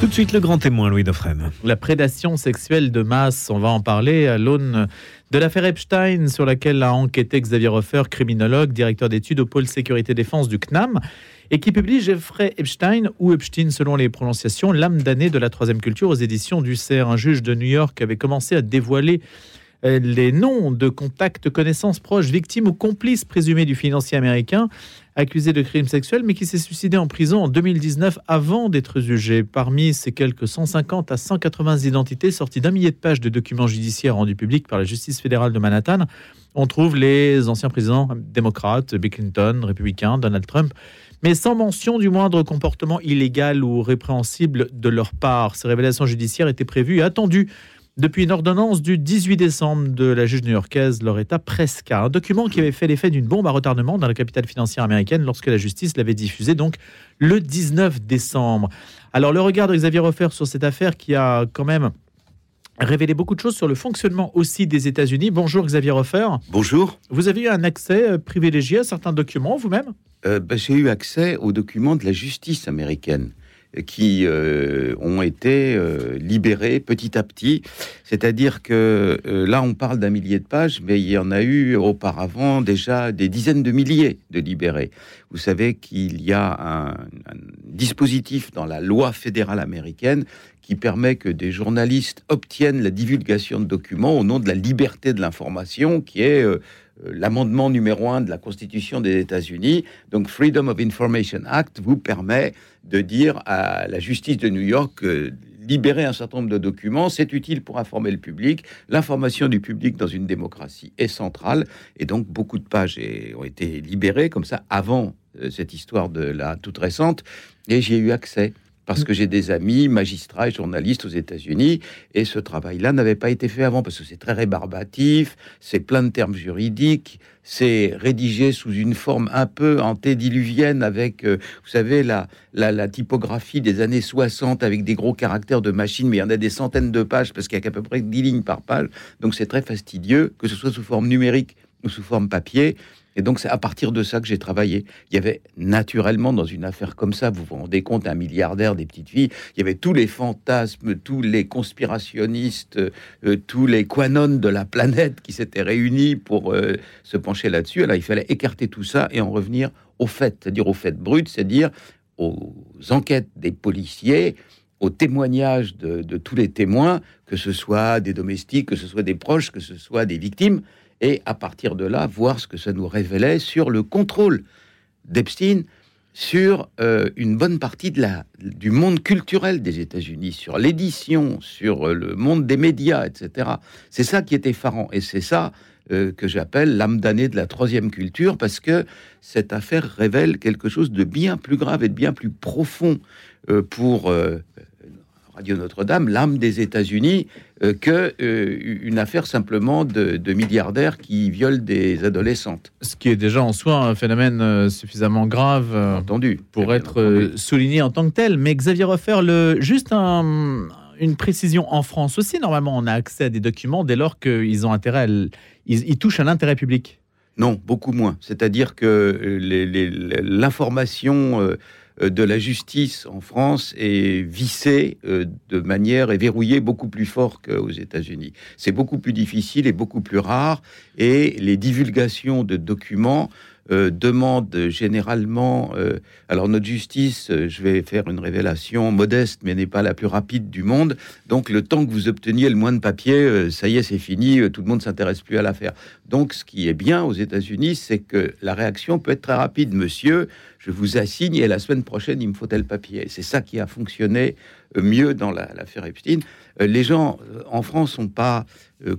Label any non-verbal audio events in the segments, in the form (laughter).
Tout de suite, le grand témoin, Louis Dauphren. La prédation sexuelle de masse, on va en parler à l'aune de l'affaire Epstein, sur laquelle a enquêté Xavier Hofer, criminologue, directeur d'études au pôle sécurité défense du CNAM, et qui publie Jeffrey Epstein, ou Epstein selon les prononciations, l'âme damnée de la troisième culture aux éditions du CERF. Un juge de New York avait commencé à dévoiler les noms de contacts, connaissances proches, victimes ou complices présumés du financier américain accusé de crimes sexuels, mais qui s'est suicidé en prison en 2019 avant d'être jugé. Parmi ces quelques 150 à 180 identités sorties d'un millier de pages de documents judiciaires rendus publics par la justice fédérale de Manhattan, on trouve les anciens présidents démocrates, Bill Clinton, républicain, Donald Trump, mais sans mention du moindre comportement illégal ou répréhensible de leur part. Ces révélations judiciaires étaient prévues et attendues depuis une ordonnance du 18 décembre de la juge new-yorkaise Loretta Preska, un document qui avait fait l'effet d'une bombe à retardement dans la capitale financière américaine lorsque la justice l'avait diffusé, donc le 19 décembre. Alors le regard de Xavier Hofer sur cette affaire qui a quand même révélé beaucoup de choses sur le fonctionnement aussi des États-Unis. Bonjour Xavier Hofer. Bonjour. Vous avez eu un accès euh, privilégié à certains documents vous-même? Euh, ben, J'ai eu accès aux documents de la justice américaine qui euh, ont été euh, libérés petit à petit. C'est-à-dire que euh, là, on parle d'un millier de pages, mais il y en a eu auparavant déjà des dizaines de milliers de libérés. Vous savez qu'il y a un, dispositif dans la loi fédérale américaine qui permet que des journalistes obtiennent la divulgation de documents au nom de la liberté de l'information, qui est l'amendement numéro un de la Constitution des États-Unis. Donc, Freedom of Information Act vous permet de dire à la justice de New York que libérer un certain nombre de documents, c'est utile pour informer le public. L'information du public dans une démocratie est centrale, et donc beaucoup de pages ont été libérées comme ça avant euh, cette histoire de la toute récente, et j'y ai eu accès parce que j'ai des amis magistrats et journalistes aux États-Unis, et ce travail-là n'avait pas été fait avant, parce que c'est très rébarbatif, c'est plein de termes juridiques, c'est rédigé sous une forme un peu antédiluvienne, avec, euh, vous savez, la, la, typographie des années 60, avec des gros caractères de machine, mais il y en a des centaines de pages, parce qu'il y a qu'à peu près 10 lignes par page, donc c'est très fastidieux, que ce soit sous forme numérique ou sous forme papier. Et donc, c'est à partir de ça que j'ai travaillé. Il y avait naturellement, dans une affaire comme ça, vous vous rendez compte, un milliardaire, des petites filles, il y avait tous les fantasmes, tous les conspirationnistes, euh, tous les quanones de la planète qui s'étaient réunis pour euh, se pencher là-dessus. Alors, il fallait écarter tout ça et en revenir au fait, c'est-à-dire au fait brut, c'est-à-dire aux enquêtes des policiers, aux témoignages de, de, tous les témoins, que ce soit des domestiques, que ce soit des proches, que ce soit des victimes, et à partir de là, voir ce que ça nous révélait sur le contrôle d'Epstein sur euh, une bonne partie de la, du monde culturel des États-Unis, sur l'édition, sur euh, le monde des médias, etc. C'est ça qui est effarant, et c'est ça euh, que j'appelle l'âme damnée de la troisième culture, parce que cette affaire révèle quelque chose de bien plus grave et de bien plus profond pour Radio Notre-Dame, l'âme des États-Unis, euh, que euh, une affaire simplement de, milliardaires qui violent des adolescentes. Ce qui est déjà en soi un phénomène euh, suffisamment grave entendu, pour être souligné en tant que tel. Mais Xavier Refer, le, juste une précision en France aussi, normalement, on a accès à des documents dès lors qu'ils ont intérêt, ils, touchent à l'intérêt public. Non, beaucoup moins. C'est-à-dire que l'information euh, de la justice en France est vissée euh, de manière et verrouillée beaucoup plus fort qu'aux États-Unis. C'est beaucoup plus difficile et beaucoup plus rare, et les divulgations de documents euh, demande généralement. Euh, alors notre justice, euh, je vais faire une révélation modeste, mais n'est pas la plus rapide du monde. Donc le temps que vous obteniez le moins de papier, ça y est, c'est fini. tout le monde s'intéresse plus à l'affaire. Donc ce qui est bien aux États-Unis, c'est que la réaction peut être très rapide. Monsieur, je vous assigne et la semaine prochaine, il me faut tel papier. C'est ça qui a fonctionné mieux dans l'affaire Epstein. les gens en France n'ont pas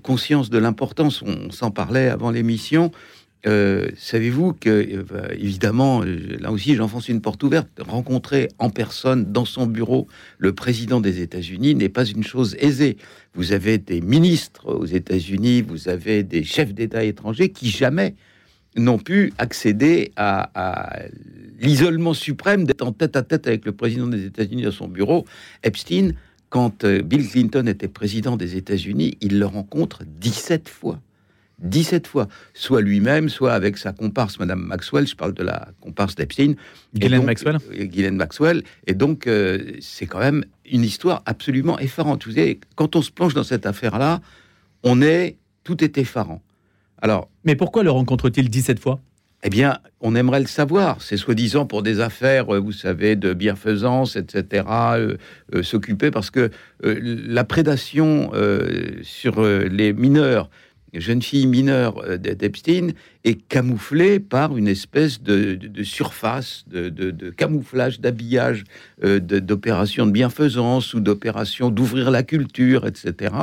conscience de l'importance. On s'en parlait avant l'émission. Euh, savez-vous que, euh, évidemment, euh, là aussi j'enfonce une porte ouverte, rencontrer en personne dans son bureau le président des États-Unis n'est pas une chose aisée. Vous avez des ministres aux États-Unis, vous avez des chefs d'État étrangers qui jamais n'ont pu accéder à, l'isolement suprême d'être en tête à tête avec le président des États-Unis dans son bureau. Epstein, quand Bill Clinton était président des États-Unis, il le rencontre 17 fois. 17 fois, soit lui-même, soit avec sa comparse, Madame Maxwell. Je parle de la comparse d'Epstein. Ghislaine Maxwell? Euh, Ghislaine Maxwell. Et donc, euh, c'est quand même une histoire absolument effarante. Vous savez, quand on se plonge dans cette affaire-là, on est, tout est effarant. Alors, mais pourquoi le rencontre-t-il 17 fois? eh bien, on aimerait le savoir. C'est soi-disant pour des affaires, euh, vous savez, de bienfaisance, etc., euh, euh, s'occuper parce que la prédation sur les mineurs, les jeunes filles mineures d'Epstein, est camouflée par une espèce de, surface, de, camouflage, d'habillage, d'opérations de bienfaisance ou d'opérations d'ouvrir la culture, etc.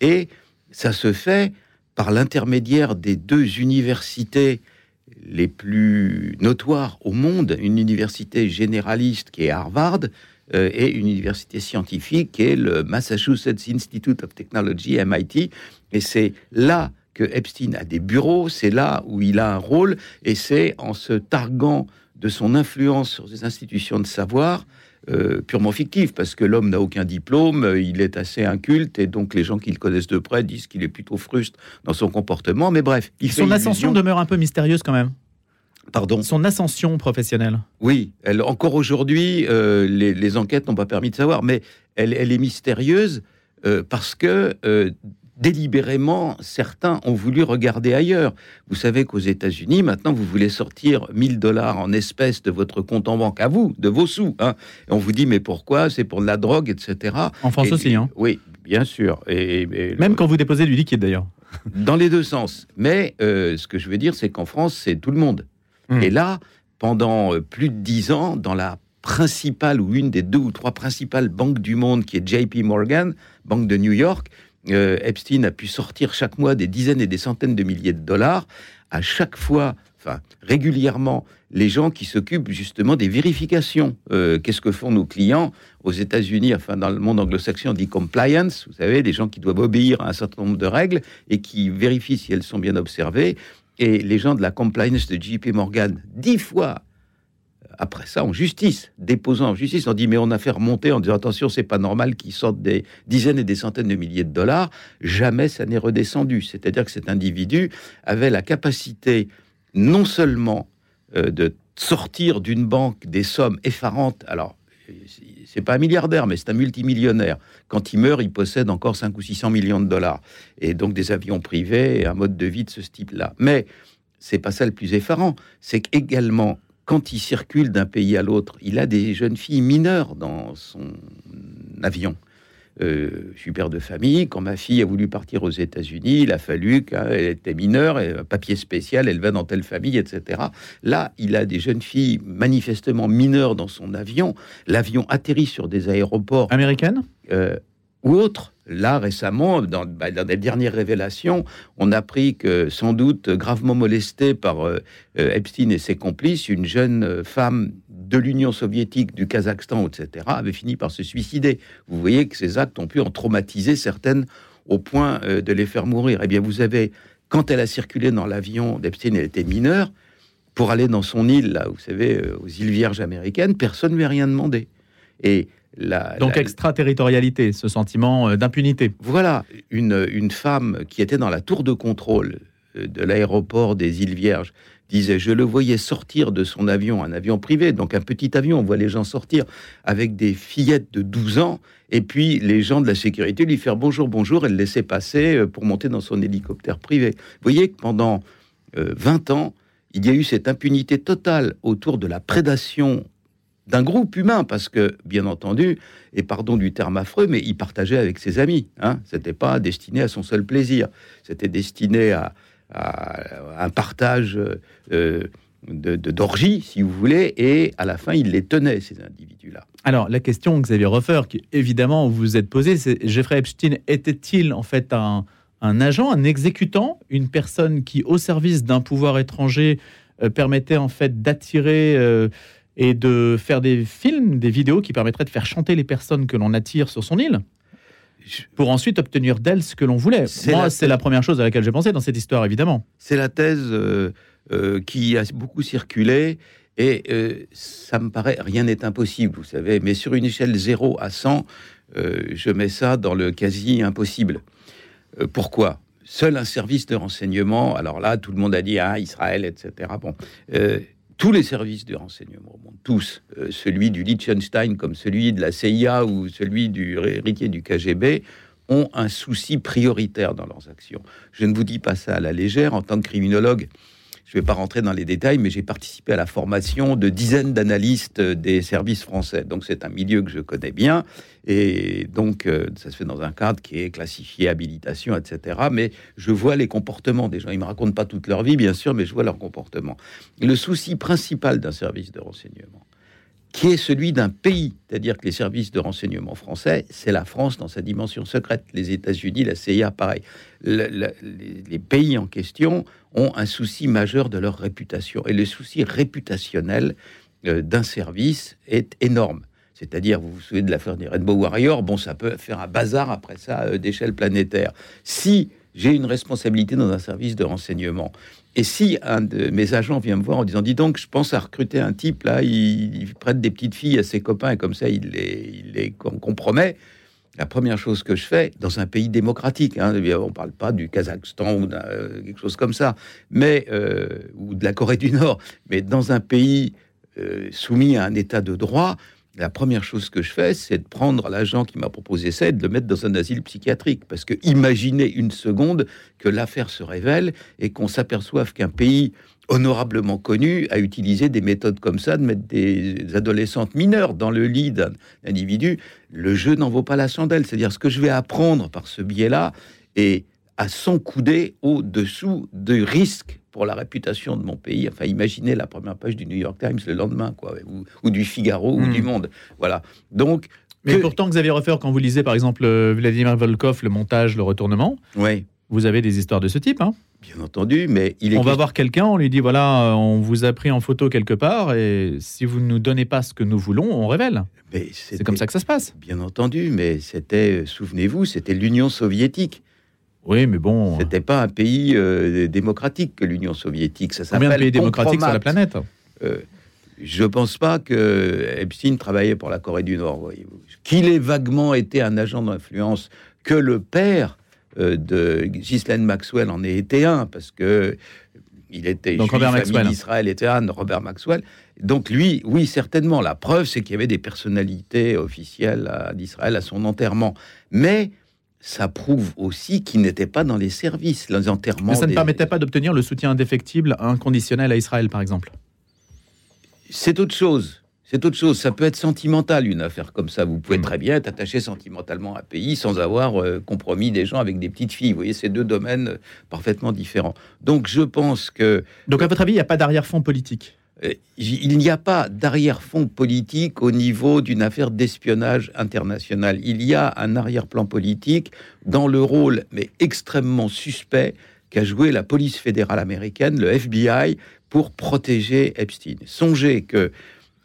Et ça se fait par l'intermédiaire des deux universités les plus notoires au monde, une université généraliste qui est Harvard euh, et une université scientifique qui est le Massachusetts Institute of Technology, MIT. Et c'est là que Epstein a des bureaux, c'est là où il a un rôle, et c'est en se targuant de son influence sur les institutions de savoir euh, purement fictif, parce que l'homme n'a aucun diplôme, euh, il est assez inculte, et donc les gens qui le connaissent de près disent qu'il est plutôt frustre dans son comportement. Mais bref, son ascension demeure un peu mystérieuse quand même. Pardon? Son ascension professionnelle. Oui, elle, encore aujourd'hui, euh, les, enquêtes n'ont pas permis de savoir, mais elle, elle est mystérieuse parce que délibérément, certains ont voulu regarder ailleurs. Vous savez qu'aux États-Unis, maintenant, vous voulez sortir 1000 dollars en espèces de votre compte en banque à vous, de vos sous. Hein. Et on vous dit, mais pourquoi? C'est pour de la drogue, etc. En France aussi, hein Oui, bien sûr. Et, Même quand vous déposez du liquide, d'ailleurs. (laughs) Dans les deux sens. Mais euh, ce que je veux dire, c'est qu'en France, c'est tout le monde. Hmm. Et là, pendant euh, plus de dix ans, dans la principale ou une des deux ou trois principales banques du monde, qui est JP Morgan, banque de New York, euh, Epstein a pu sortir chaque mois des dizaines et des centaines de milliers de dollars. À chaque fois, enfin régulièrement, les gens qui s'occupent justement des vérifications. Euh, qu'est-ce que font nos clients aux États-Unis, enfin dans le monde anglo-saxon, on dit compliance. Vous savez, les gens qui doivent obéir à un certain nombre de règles et qui vérifient si elles sont bien observées. Et les gens de la compliance de JP Morgan, dix fois après ça en justice, déposant en justice, on dit mais on a fait remonter en disant attention, c'est pas normal qu'ils sortent des dizaines et des centaines de milliers de dollars. Jamais ça n'est redescendu. C'est-à-dire que cet individu avait la capacité non seulement euh, de sortir d'une banque des sommes effarantes. Alors c'est pas un milliardaire, mais c'est un multimillionnaire. Quand il meurt, il possède encore 5 ou 600 millions de dollars. Et donc des avions privés et un mode de vie de ce type-là. Mais c'est pas ça le plus effarant. C'est qu'également, quand il circule d'un pays à l'autre, il a des jeunes filles mineures dans son avion. Euh, je suis père de famille. Quand ma fille a voulu partir aux États-Unis, il a fallu qu'elle était mineure, un papier spécial, elle va dans telle famille, etc. Là, il a des jeunes filles manifestement mineures dans son avion. L'avion atterrit sur des aéroports américaines? Euh, ou autres. Là, récemment, bah, dans, les dernières révélations, on a appris que, sans doute gravement molestée par euh, euh, Epstein et ses complices, une jeune euh, femme de l'Union soviétique, du Kazakhstan, etc., avait fini par se suicider. Vous voyez que ces actes ont pu en traumatiser certaines au point de les faire mourir. Eh bien, vous avez, quand elle a circulé dans l'avion d'Epstein, elle était mineure, pour aller dans son île, là, vous savez, aux îles Vierges américaines, personne ne lui a rien demandé. Et donc extraterritorialité, ce sentiment euh, d'impunité. Voilà, une, une femme qui était dans la tour de contrôle euh, de l'aéroport des îles Vierges disait je le voyais sortir de son avion, un avion privé, donc un petit avion, on voit les gens sortir avec des fillettes de 12 ans, et puis les gens de la sécurité lui faire bonjour, bonjour, et le laisser passer euh, pour monter dans son hélicoptère privé. Vous voyez que pendant 20 ans, il y a eu cette impunité totale autour de la prédation d'un groupe humain, parce que, bien entendu, et pardon du terme affreux, mais il partageait avec ses amis. Hein. C'était pas destiné à son seul plaisir. C'était destiné à, un partage euh, de d'orgie, si vous voulez, et à la fin, il les tenait, ces individus-là. Alors, la question, Xavier Roffer, qui évidemment vous êtes posée, c'est Jeffrey Epstein était-il en fait un, agent, un exécutant, une personne qui, au service d'un pouvoir étranger, euh, permettait en fait d'attirer... Euh, et de faire des films, des vidéos qui permettraient de faire chanter les personnes que l'on attire sur son île pour ensuite obtenir d'elles ce que l'on voulait. Moi, c'est la première chose à laquelle j'ai pensé dans cette histoire, évidemment. C'est la thèse euh, euh, qui a beaucoup circulé et euh, ça me paraît, rien n'est impossible, vous savez, mais sur une échelle 0 à 100, je mets ça dans le quasi impossible. pourquoi? Seul un service de renseignement. Alors là, tout le monde a dit ah Israël, etc. Bon, tous les services de renseignement, tous, euh, celui du Liechtenstein comme celui de la CIA ou celui du héritier du KGB, ont un souci prioritaire dans leurs actions. Je ne vous dis pas ça à la légère. En tant que criminologue, je ne vais pas rentrer dans les détails, mais j'ai participé à la formation de dizaines d'analystes des services français. Donc c'est un milieu que je connais bien. Et donc euh, ça se fait dans un cadre qui est classifié, habilitation, etc. Mais je vois les comportements des gens. Ils ne me racontent pas toute leur vie, bien sûr, mais je vois leur comportement. Le souci principal d'un service de renseignement, qui est celui d'un pays, c'est-à-dire que les services de renseignement français, c'est la France dans sa dimension secrète, les États-Unis, la CIA, pareil. les, pays en question ont un souci majeur de leur réputation, et le souci réputationnel euh, d'un service est énorme. C'est-à-dire, vous vous souvenez de l'affaire des Rainbow Warriors, bon, ça peut faire un bazar après ça euh, d'échelle planétaire. Si j'ai une responsabilité dans un service de renseignement et si un de mes agents vient me voir en disant, dis donc, je pense à recruter un type, là, il, prête des petites filles à ses copains et comme ça, il les, les compromet. La première chose que je fais, dans un pays démocratique, hein, on ne parle pas du Kazakhstan ou euh, quelque chose comme ça, mais, euh, ou de la Corée du Nord, mais dans un pays euh, soumis à un état de droit, la première chose que je fais, c'est de prendre l'agent qui m'a proposé ça et de le mettre dans un asile psychiatrique. Parce que imaginez une seconde que l'affaire se révèle et qu'on s'aperçoive qu'un pays honorablement connu a utilisé des méthodes comme ça, de mettre des adolescentes mineures dans le lit d'un individu. Le jeu n'en vaut pas la chandelle. C'est-à-dire ce que je vais apprendre par ce biais-là est à son coudé au-dessous de risques pour la réputation de mon pays. Enfin, imaginez la première page du New York Times le lendemain, quoi, ou, du Figaro ou du hmm. Monde. Voilà. Donc. Mais pourtant, Xavier Hofer, quand vous lisez par exemple euh, Vladimir Volkov, le montage, le retournement, oui. vous avez des histoires de ce type, hein Bien entendu, mais il est. On va voir quelqu'un, on lui dit voilà, euh, on vous a pris en photo quelque part, et si vous ne nous donnez pas ce que nous voulons, on révèle. C'est comme ça que ça se passe. Bien entendu, mais c'était, souvenez-vous, c'était l'Union soviétique. Oui, mais bon. Euh, C'était pas un pays euh, démocratique que l'Union soviétique. Ça Combien de pays démocratiques sur la planète euh, Je pense pas que Epstein travaillait pour la Corée du Nord. Voyez-vous. Qu'il ait vaguement été un agent d'influence, que le père de Ghislaine Maxwell en ait été un, parce que il était Donc Robert Maxwell. Israël était un, Robert Maxwell. Donc lui, oui, certainement. La preuve, c'est qu'il y avait des personnalités officielles d'Israël à son enterrement. Mais ça prouve aussi qu'il n'était pas dans les services, les enterrements. Mais ça ne permettait pas d'obtenir le soutien indéfectible, inconditionnel à Israël, par exemple. C'est autre chose. C'est autre chose. Ça peut être sentimental, une affaire comme ça. Vous pouvez mm. très bien être attaché sentimentalement à un pays sans avoir euh, compromis des gens avec des petites filles. Vous voyez, c'est deux domaines euh, parfaitement différents. Donc, je pense que. Donc, à votre avis, il n'y a pas d'arrière-fond politique? Il n'y a pas d'arrière-fond politique au niveau d'une affaire d'espionnage international. Il y a un arrière-plan politique dans le rôle, mais extrêmement suspect, qu'a joué la police fédérale américaine, le FBI, pour protéger Epstein. Songez que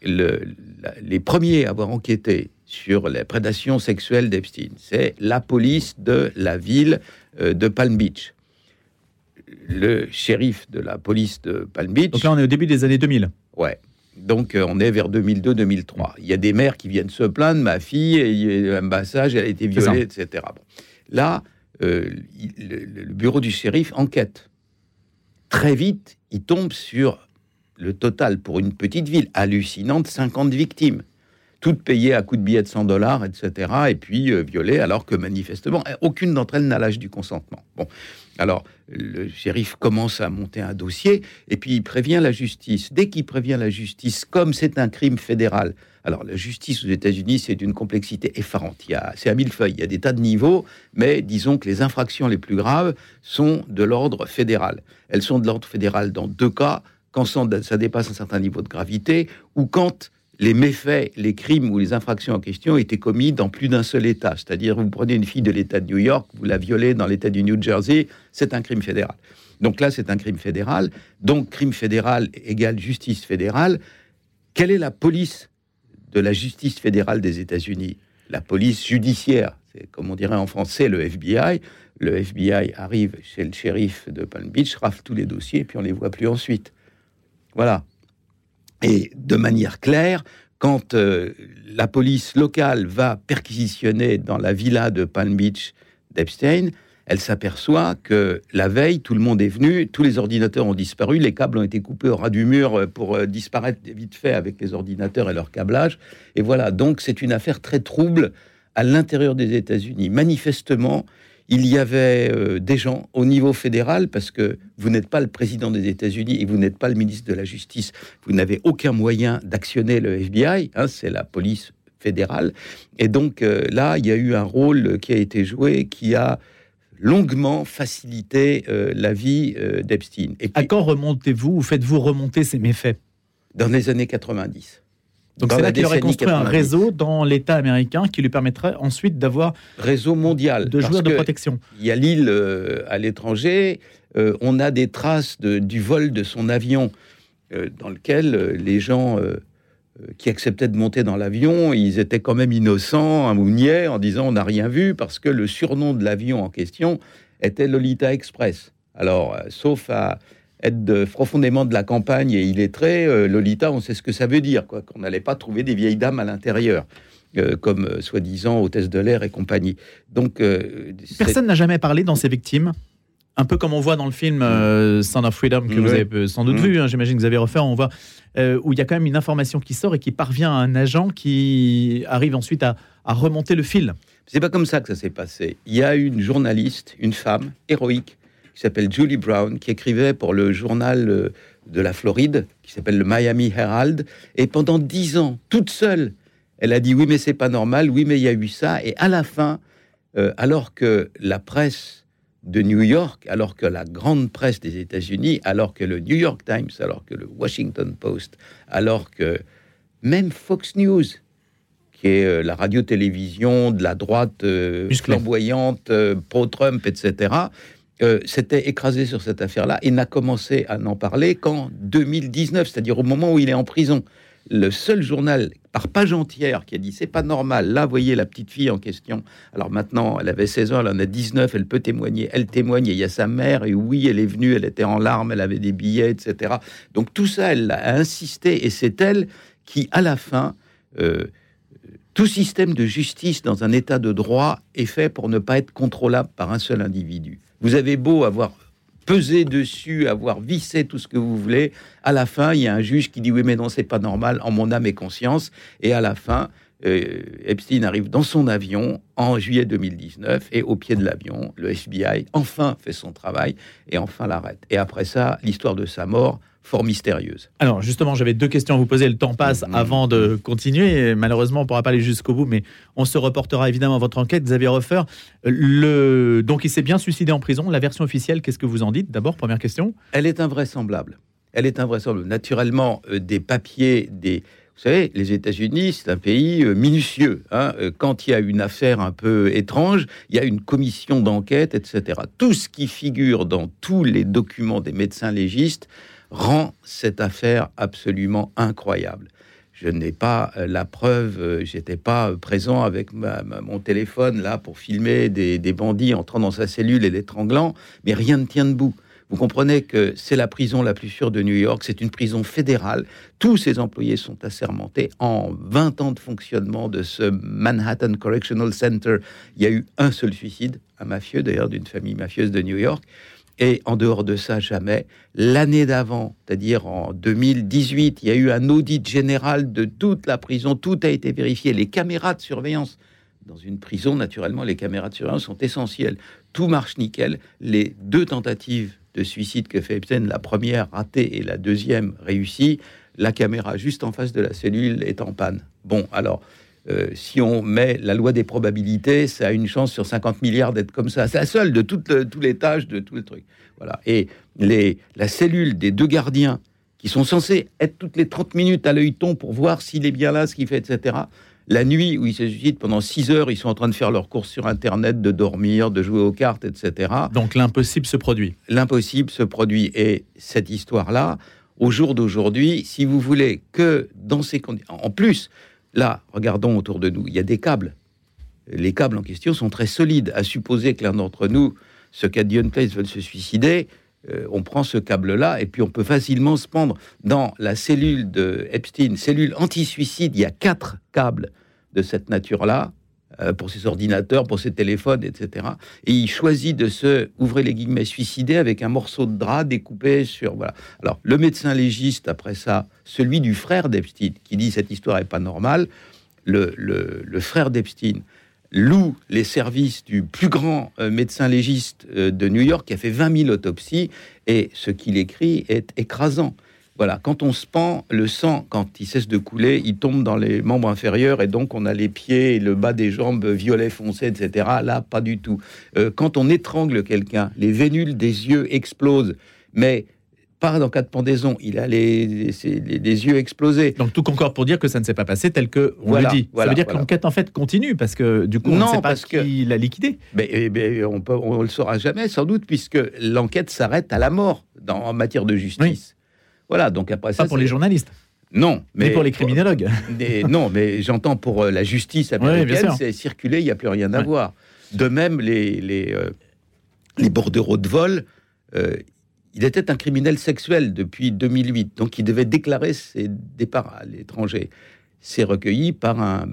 les premiers à avoir enquêté sur les prédations sexuelles d'Epstein, c'est la police de la ville euh, de Palm Beach le shérif de la police de Palm Beach. Donc là, on est au début des années 2000. Ouais. Donc euh, on est vers 2002-2003. Il y a des mères qui viennent se plaindre, ma fille, il y a un massage, elle a été violée, etc. Là, euh, le, bureau du shérif enquête. Très vite, il tombe sur le total pour une petite ville hallucinante, 50 victimes. Toutes payées à coups de billets de 100 dollars, etc. Et puis euh, violées, alors que manifestement, aucune d'entre elles n'a l'âge du consentement. Bon, alors, le shérif commence à monter un dossier et puis il prévient la justice. Dès qu'il prévient la justice, comme c'est un crime fédéral, alors la justice aux États-Unis, c'est d'une complexité effarante. C'est à mille feuilles, il y a des tas de niveaux, mais disons que les infractions les plus graves sont de l'ordre fédéral. Elles sont de l'ordre fédéral dans deux cas, quand ça dépasse un certain niveau de gravité ou quand les méfaits, les crimes ou les infractions en question étaient commis dans plus d'un seul État. C'est-à-dire, vous prenez une fille de l'État de New York, vous la violez dans l'État du New Jersey, c'est un crime fédéral. Donc là, c'est un crime fédéral. Donc, crime fédéral égale justice fédérale. Quelle est la police de la justice fédérale des États-Unis? La police judiciaire. C'est comme on dirait en français le FBI. Le FBI arrive chez le shérif de Palm Beach, rafle tous les dossiers, puis on les voit plus ensuite. Voilà. Et de manière claire, quand euh, la police locale va perquisitionner dans la villa de Palm Beach d'Epstein, elle s'aperçoit que la veille, tout le monde est venu, tous les ordinateurs ont disparu, les câbles ont été coupés au ras du mur pour euh, disparaître vite fait avec les ordinateurs et leur câblage. Et voilà, donc c'est une affaire très trouble à l'intérieur des États-Unis. Manifestement, il y avait euh, des gens au niveau fédéral, parce que vous n'êtes pas le président des États-Unis et vous n'êtes pas le ministre de la Justice, vous n'avez aucun moyen d'actionner le FBI, hein, c'est la police fédérale. Et donc euh, là, il y a eu un rôle qui a été joué qui a longuement facilité euh, la vie d'Epstein. Et à quand remontez-vous ou faites-vous remonter ces méfaits? Dans les années 90. Donc c'est là qu'il aurait construit un réseau dans l'État américain qui lui permettrait ensuite d'avoir réseau mondial de joueurs de protection. Il y a l'île euh, à l'étranger. on a des traces du vol de son avion dans lequel les gens euh, qui acceptaient de monter dans l'avion, ils étaient quand même innocents, un mounier, en disant on n'a rien vu, parce que le surnom de l'avion en question était Lolita Express. Alors, euh, sauf à être profondément de la campagne et illettré, euh, Lolita, on sait ce que ça veut dire, quoi, qu'on n'allait pas trouver des vieilles dames à l'intérieur. comme soi-disant hôtesse de l'air et compagnie. Donc, personne n'a jamais parlé dans ces victimes un peu comme on voit dans le film euh, Sound of Freedom que vous avez euh, sans doute mm. vu, hein, j'imagine que vous avez refait, on voit euh, où il y a quand même une information qui sort et qui parvient à un agent qui arrive ensuite à, remonter le fil. C'est pas comme ça que ça s'est passé. Il y a une journaliste, une femme héroïque qui s'appelle Julie Brown, qui écrivait pour le journal de la Floride, qui s'appelle le Miami Herald, et pendant dix ans, toute seule, elle a dit oui mais c'est pas normal, oui mais il y a eu ça, et à la fin, alors que la presse de New York, alors que la grande presse des États-Unis, alors que le New York Times, alors que le Washington Post, alors que même Fox News, qui est euh, la radio-télévision de la droite euh, flamboyante, euh, pro-Trump, etc., s'était écrasé sur cette affaire-là et n'a commencé à n'en parler qu'en 2019, c'est-à-dire au moment où il est en prison le seul journal par page entière qui a dit c'est pas normal. Là, voyez la petite fille en question. Alors maintenant, elle avait 16 ans, elle en a 19, elle peut témoigner. Elle témoigne, il y a sa mère, et oui, elle est venue, elle était en larmes, elle avait des billets, etc. Donc tout ça, elle a insisté, et c'est elle qui, à la fin, euh, tout système de justice dans un état de droit est fait pour ne pas être contrôlable par un seul individu. Vous avez beau avoir peser dessus, avoir vissé tout ce que vous voulez. À la fin, il y a un juge qui dit oui, mais non, c'est pas normal, en mon âme et conscience. Et à la fin, euh, Epstein arrive dans son avion en juillet 2019 et au pied de l'avion, le FBI enfin fait son travail et enfin l'arrête. Et après ça, l'histoire de sa mort fort mystérieuse. Alors justement, j'avais deux questions à vous poser. Le temps passe mm-hmm. avant de continuer. malheureusement, on ne pourra pas aller jusqu'au bout, mais on se reportera évidemment à votre enquête. Xavier le... donc il s'est bien suicidé en prison. La version officielle, qu'est-ce que vous en dites? D'abord, première question. Elle est invraisemblable. Elle est invraisemblable. Naturellement, euh, des papiers, des... Vous savez, les États-Unis, c'est un pays euh, minutieux. Hein. Euh, quand il y a une affaire un peu étrange, il y a une commission d'enquête, etc. Tout ce qui figure dans tous les documents des médecins légistes rend cette affaire absolument incroyable. Je n'ai pas euh, la preuve, euh, j'étais pas euh, présent avec mon téléphone là pour filmer des, bandits entrant dans sa cellule et l'étranglant, mais rien ne tient debout. Vous comprenez que c'est la prison la plus sûre de New York, c'est une prison fédérale. Tous ses employés sont assermentés. En 20 ans de fonctionnement de ce Manhattan Correctional Center, il y a eu un seul suicide, un mafieux d'ailleurs d'une famille mafieuse de New York. Et en dehors de ça, jamais. L'année d'avant, c'est-à-dire en 2018, il y a eu un audit général de toute la prison. Tout a été vérifié. Les caméras de surveillance. Dans une prison, naturellement, les caméras de surveillance sont essentielles. Tout marche nickel. Les deux tentatives de suicide que fait Epstein, la première ratée et la deuxième réussie, la caméra juste en face de la cellule est en panne. Bon, alors, euh, si on met la loi des probabilités, ça a une chance sur 50 milliards d'être comme ça. C'est la seule de toutes tous les tâches, de tout le truc. Voilà. Et les, la cellule des deux gardiens, qui sont censés être toutes les 30 minutes à l'œil-ton pour voir s'il est bien là, ce qu'il fait, etc. La nuit où ils se suicident, pendant 6 heures, ils sont en train de faire leurs courses sur Internet, de dormir, de jouer aux cartes, etc. Donc l'impossible se produit. L'impossible se produit. Et cette histoire-là, au jour d'aujourd'hui, si vous voulez que dans ces conditions... En plus, Là, regardons autour de nous, il y a des câbles. Les câbles en question sont très solides. À supposer que l'un d'entre nous, ce qu'a Dion Place, veut se suicider, euh, on prend ce câble-là et puis on peut facilement se prendre dans la cellule de Epstein, cellule anti-suicide. Il y a quatre câbles de cette nature-là. Euh, pour ses ordinateurs, pour ses téléphones, etc. Et il choisit de se, ouvrez les guillemets, suicider avec un morceau de drap découpé sur... Voilà. Alors, le médecin légiste, après ça, celui du frère d'Epstein, qui dit cette histoire est pas normale, le, le frère d'Epstein loue les services du plus grand euh, médecin légiste euh, de New York qui a fait 20 000 autopsies et ce qu'il écrit est écrasant. Voilà, quand on se pend, le sang, quand il cesse de couler, il tombe dans les membres inférieurs et donc on a les pieds et le bas des jambes violet foncé, etc. Là, pas du tout. Euh, quand on étrangle quelqu'un, les vénules des yeux explosent, mais pas dans cas de pendaison, il a les, les, yeux explosés. Donc tout encore pour dire que ça ne s'est pas passé tel que on le dit. ça veut dire que l'enquête en fait continue parce que du coup on ne sait pas qui l'a liquidé. Mais, eh ben, on ne on le saura jamais sans doute puisque l'enquête s'arrête à la mort dans, en matière de justice. Voilà, donc après ça. Pas pour les journalistes. Non, mais, pour les criminologues. non, mais j'entends pour euh, la justice américaine, c'est circulé, il n'y a plus rien à voir. De même, les, les, euh, les bordereaux de vol, euh, il était un criminel sexuel depuis 2008, donc il devait déclarer ses départs à l'étranger. C'est recueilli par un,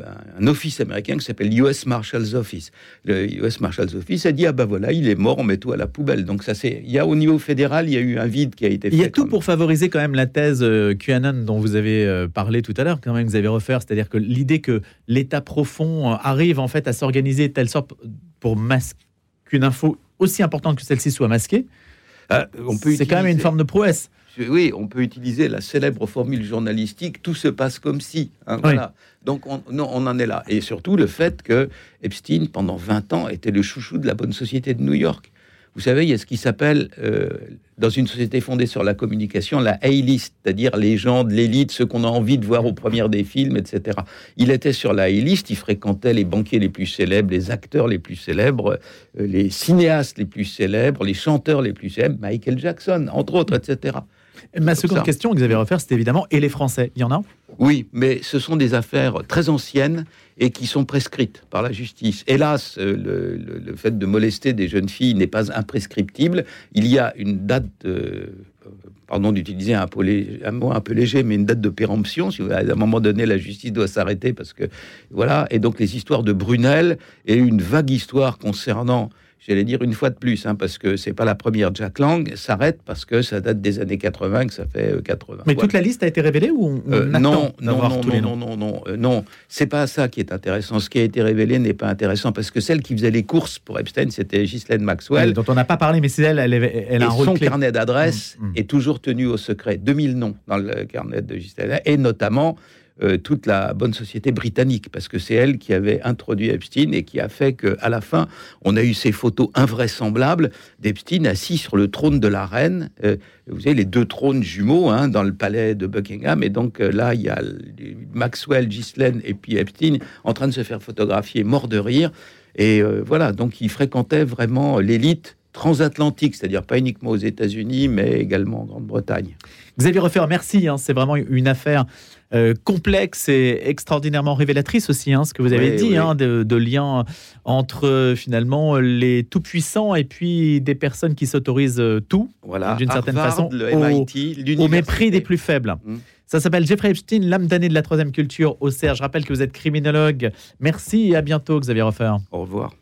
office américain qui s'appelle US Marshal's Office. Le US Marshal's Office a dit ah ben voilà il est mort on met tout à la poubelle. Donc ça c'est il y a au niveau fédéral il y a eu un vide qui a été fait. Il y a tout pour favoriser quand même la thèse euh, QAnon dont vous avez euh, parlé tout à l'heure quand même vous avez refaire c'est-à-dire que l'idée que l'État profond euh, arrive en fait à s'organiser de telle sorte pour masquer qu'une info aussi importante que celle-ci soit masquée. Euh, c'est quand même une forme de prouesse. Oui, on peut utiliser la célèbre formule journalistique tout se passe comme si. Hein, voilà. Donc on, on, en est là. Et surtout le fait que Epstein, pendant 20 ans, était le chouchou de la bonne société de New York. Vous savez, il y a ce qui s'appelle, euh, dans une société fondée sur la communication, la A-list, c'est-à-dire les gens de l'élite, ceux qu'on a envie de voir aux premières des films, etc. Il était sur la A-list, il fréquentait les banquiers les plus célèbres, les acteurs les plus célèbres, euh, les cinéastes les plus célèbres, les chanteurs les plus célèbres, Michael Jackson, entre autres, etc. Ma seconde question, Xavier Refer, c'est évidemment, et les Français, il y en a Oui, mais ce sont des affaires très anciennes et qui sont prescrites par la justice. Hélas, euh, le, fait de molester des jeunes filles n'est pas imprescriptible. Il y a une date, pardon d'utiliser un, un, mot un peu léger, mais une date de péremption. Si à un moment donné, la justice doit s'arrêter parce que voilà. Et donc les histoires de Brunel et une vague histoire concernant j'allais dire une fois de plus, hein, parce que c'est pas la première Jack Lang, s'arrête parce que ça date des années 80, que ça fait 80. Euh, Mais toute la liste a été révélée ou on, euh, non, non, non, non, non, non, non, euh, non, c'est pas ça qui est intéressant. Ce qui a été révélé n'est pas intéressant parce que celle qui faisait les courses pour Epstein, c'était Ghislaine Maxwell, dont on n'a pas parlé, mais c'est elle, elle, elle, a un rôle son carnet d'adresse mm, mm. est toujours tenu au secret. 2000 noms dans le carnet de Ghislaine, et notamment euh, toute la bonne société britannique, parce que c'est elle qui avait introduit Epstein et qui a fait qu'à la fin, on a eu ces photos invraisemblables d'Epstein assis sur le trône de la reine. Euh, vous avez les deux trônes jumeaux hein, dans le palais de Buckingham, et donc euh, là, il y a Maxwell, Ghislaine et puis Epstein en train de se faire photographier, mort de rire. Et voilà, donc il fréquentait vraiment l'élite transatlantique, c'est-à-dire pas uniquement aux États-Unis, mais également en Grande-Bretagne. Xavier Refer, merci. Hein, c'est vraiment une affaire euh, complexe et extraordinairement révélatrice aussi, hein, ce que vous avez dit, Hein, de, de liens entre finalement les tout-puissants et puis des personnes qui s'autorisent tout, voilà. d'une certaine façon, le MIT, au, mépris des plus faibles. Mmh. Ça s'appelle Jeffrey Epstein, l'âme damnée de la troisième culture au CERF. Je rappelle que vous êtes criminologue. Merci et à bientôt, Xavier Refer. Au revoir.